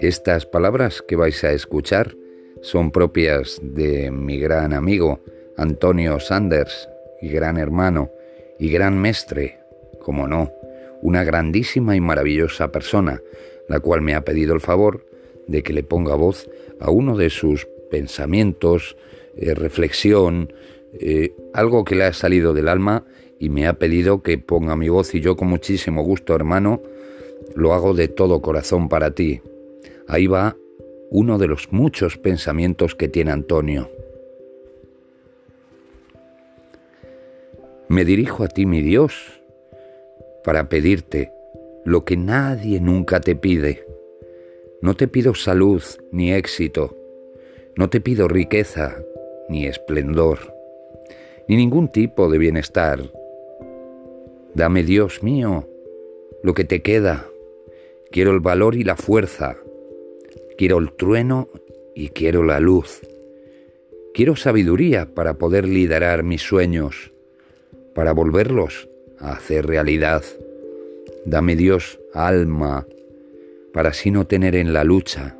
Estas palabras que vais a escuchar son propias de mi gran amigo Antonio Sanders, gran hermano y gran mestre, como no, una grandísima y maravillosa persona, la cual me ha pedido el favor de que le ponga voz a uno de sus pensamientos, eh, reflexión, eh, algo que le ha salido del alma y me ha pedido que ponga mi voz y yo con muchísimo gusto, hermano, lo hago de todo corazón para ti. Ahí va uno de los muchos pensamientos que tiene Antonio. Me dirijo a ti, mi Dios, para pedirte lo que nadie nunca te pide. No te pido salud ni éxito, no te pido riqueza ni esplendor, ni ningún tipo de bienestar. Dame, Dios mío, lo que te queda. Quiero el valor y la fuerza. Quiero el trueno y quiero la luz. Quiero sabiduría para poder liderar mis sueños, para volverlos a hacer realidad. Dame Dios alma, para así no tener en la lucha.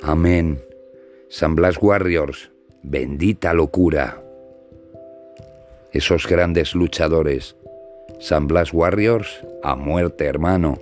Amén. San Blas Warriors, bendita locura. Esos grandes luchadores. San Blas Warriors, a muerte hermano.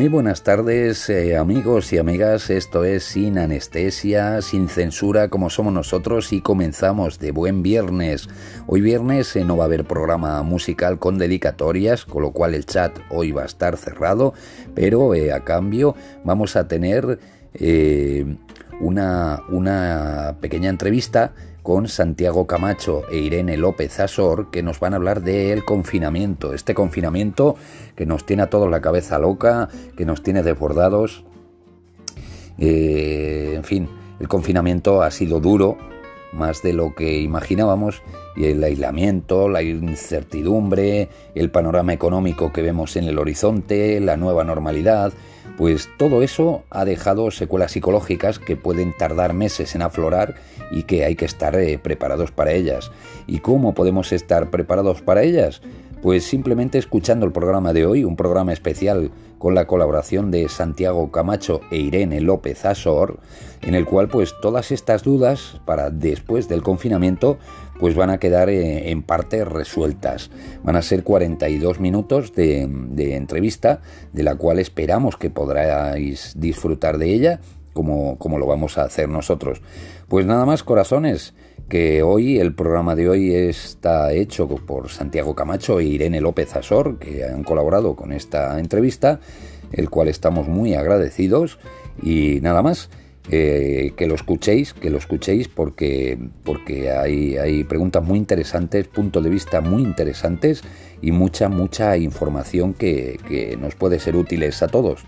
Muy buenas tardes eh, amigos y amigas, esto es sin anestesia, sin censura como somos nosotros y comenzamos de buen viernes. Hoy viernes eh, no va a haber programa musical con dedicatorias, con lo cual el chat hoy va a estar cerrado, pero eh, a cambio vamos a tener una, una pequeña entrevista con Santiago Camacho e Irene López Azor, que nos van a hablar del confinamiento. Este confinamiento que nos tiene a todos la cabeza loca, que nos tiene desbordados. Eh, en fin, el confinamiento ha sido duro, más de lo que imaginábamos, y el aislamiento, la incertidumbre, el panorama económico que vemos en el horizonte, la nueva normalidad, pues todo eso ha dejado secuelas psicológicas que pueden tardar meses en aflorar y que hay que estar eh, preparados para ellas. ¿Y cómo podemos estar preparados para ellas? Pues simplemente escuchando el programa de hoy, un programa especial con la colaboración de Santiago Camacho e Irene López Azor, en el cual pues todas estas dudas para después del confinamiento pues van a quedar eh, en parte resueltas. Van a ser 42 minutos de, entrevista, de la cual esperamos que podráis disfrutar de ella, como, como lo vamos a hacer nosotros. Pues nada más, corazones, que hoy el programa de hoy está hecho por Santiago Camacho e Irene López Azor, que han colaborado con esta entrevista, el cual estamos muy agradecidos. Y nada más, eh, que lo escuchéis, que lo escuchéis porque, porque hay, hay preguntas muy interesantes, puntos de vista muy interesantes y mucha, mucha información que, que nos puede ser útiles a todos.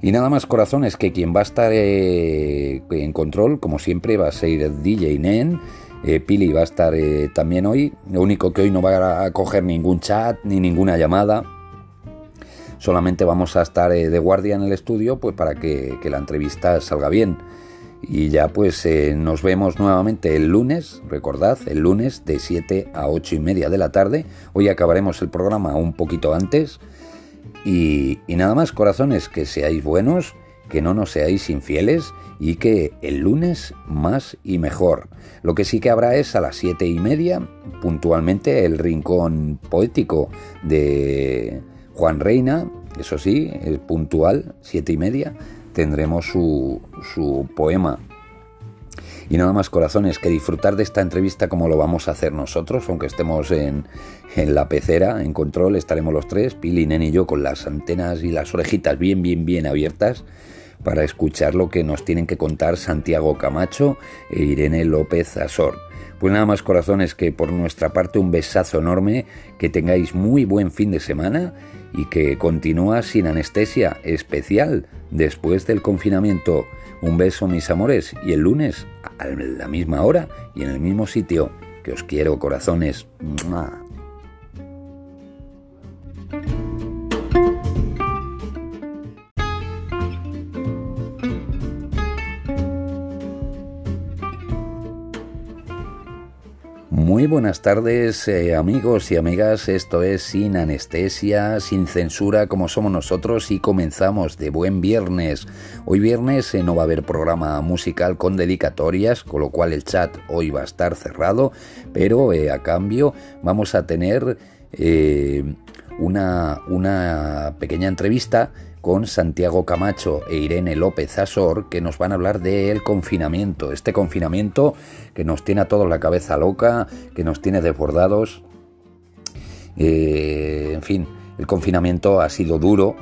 Y nada más corazones que quien va a estar eh, en control, como siempre, va a ser DJ Nen. Eh, Pili va a estar también hoy. Lo único que hoy no va a coger ningún chat ni ninguna llamada solamente vamos a estar eh, de guardia en el estudio pues para que, la entrevista salga bien. Y ya pues eh, nos vemos nuevamente el lunes, recordad, el lunes de 7 a 8 y media de la tarde. Hoy acabaremos el programa un poquito antes. Y, nada más, corazones, que seáis buenos, que no nos seáis infieles y que el lunes más y mejor. Lo que sí que habrá es a las siete y media, puntualmente, el rincón poético de Juan Reina, eso sí, es puntual, siete y media, tendremos su, su poema. Y nada más corazones, que disfrutar de esta entrevista como lo vamos a hacer nosotros, aunque estemos en, en la pecera, en control, estaremos los tres, Pili, Nen y yo, con las antenas y las orejitas bien, bien, bien abiertas para escuchar lo que nos tienen que contar Santiago Camacho e Irene López Azor. Pues nada más corazones que por nuestra parte un besazo enorme, que tengáis muy buen fin de semana y que continúa sin anestesia especial después del confinamiento. Un beso mis amores y el lunes a la misma hora y en el mismo sitio. Que os quiero corazones. Muy buenas tardes eh, amigos y amigas, esto es sin anestesia, sin censura como somos nosotros y comenzamos de buen viernes. Hoy viernes eh, no va a haber programa musical con dedicatorias, con lo cual el chat hoy va a estar cerrado, pero eh, a cambio vamos a tener una, una pequeña entrevista con Santiago Camacho e Irene López Azor, que nos van a hablar del confinamiento. Este confinamiento que nos tiene a todos la cabeza loca, que nos tiene desbordados. Eh, en fin, el confinamiento ha sido duro,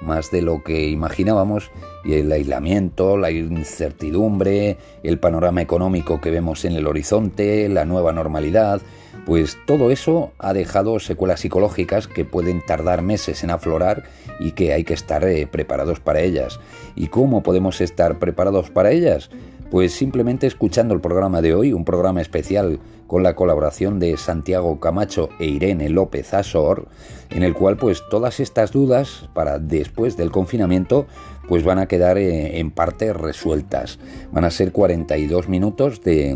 más de lo que imaginábamos, y el aislamiento, la incertidumbre, el panorama económico que vemos en el horizonte, la nueva normalidad, pues todo eso ha dejado secuelas psicológicas que pueden tardar meses en aflorar y que hay que estar eh, preparados para ellas. ¿Y cómo podemos estar preparados para ellas? Pues simplemente escuchando el programa de hoy, un programa especial con la colaboración de Santiago Camacho e Irene López Azor, en el cual pues todas estas dudas para después del confinamiento pues van a quedar eh, en parte resueltas. Van a ser 42 minutos de,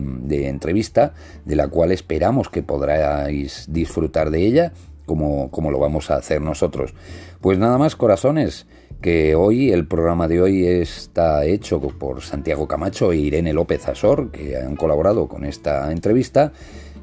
entrevista, de la cual esperamos que podráis disfrutar de ella, como, como lo vamos a hacer nosotros. Pues nada más, corazones, que hoy el programa de hoy está hecho por Santiago Camacho e Irene López Azor, que han colaborado con esta entrevista,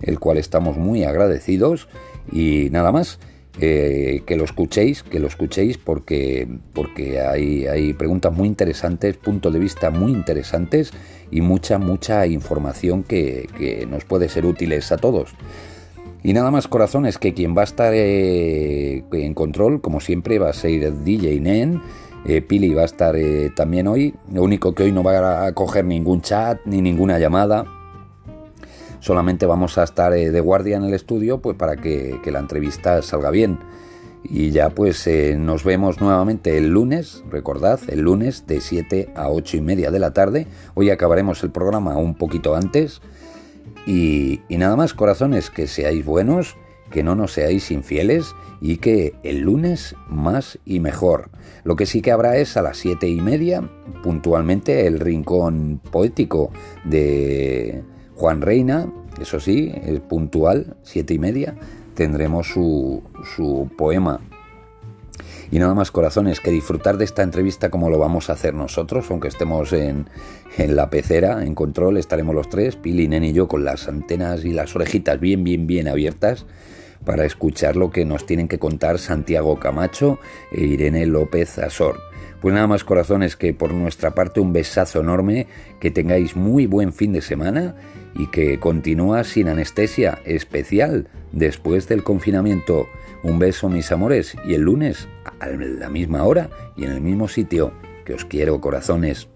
el cual estamos muy agradecidos. Y nada más, que lo escuchéis, que lo escuchéis porque, porque hay, hay preguntas muy interesantes, puntos de vista muy interesantes y mucha, mucha información que, que nos puede ser útiles a todos. Y nada más corazones que quien va a estar eh, en control, como siempre, va a ser DJ Nen. Eh, Pili va a estar eh, también hoy. Lo único que hoy no va a coger ningún chat ni ninguna llamada solamente vamos a estar eh, de guardia en el estudio pues para que, la entrevista salga bien. Y ya pues eh, nos vemos nuevamente el lunes, recordad, el lunes de 7 a 8 y media de la tarde. Hoy acabaremos el programa un poquito antes. Y, nada más, corazones, que seáis buenos, que no nos seáis infieles y que el lunes más y mejor. Lo que sí que habrá es a las 7 y media, puntualmente, el rincón poético de Juan Reina, eso sí, es puntual, siete y media, tendremos su, su poema. Y nada más corazones, que disfrutar de esta entrevista como lo vamos a hacer nosotros, aunque estemos en, en la pecera, en control, estaremos los tres, Pili, Nen y yo, con las antenas y las orejitas bien, bien, bien abiertas para escuchar lo que nos tienen que contar Santiago Camacho e Irene López Azor. Pues nada más corazones que por nuestra parte un besazo enorme, que tengáis muy buen fin de semana y que continúa sin anestesia especial después del confinamiento. Un beso mis amores y el lunes a la misma hora y en el mismo sitio. Que os quiero corazones.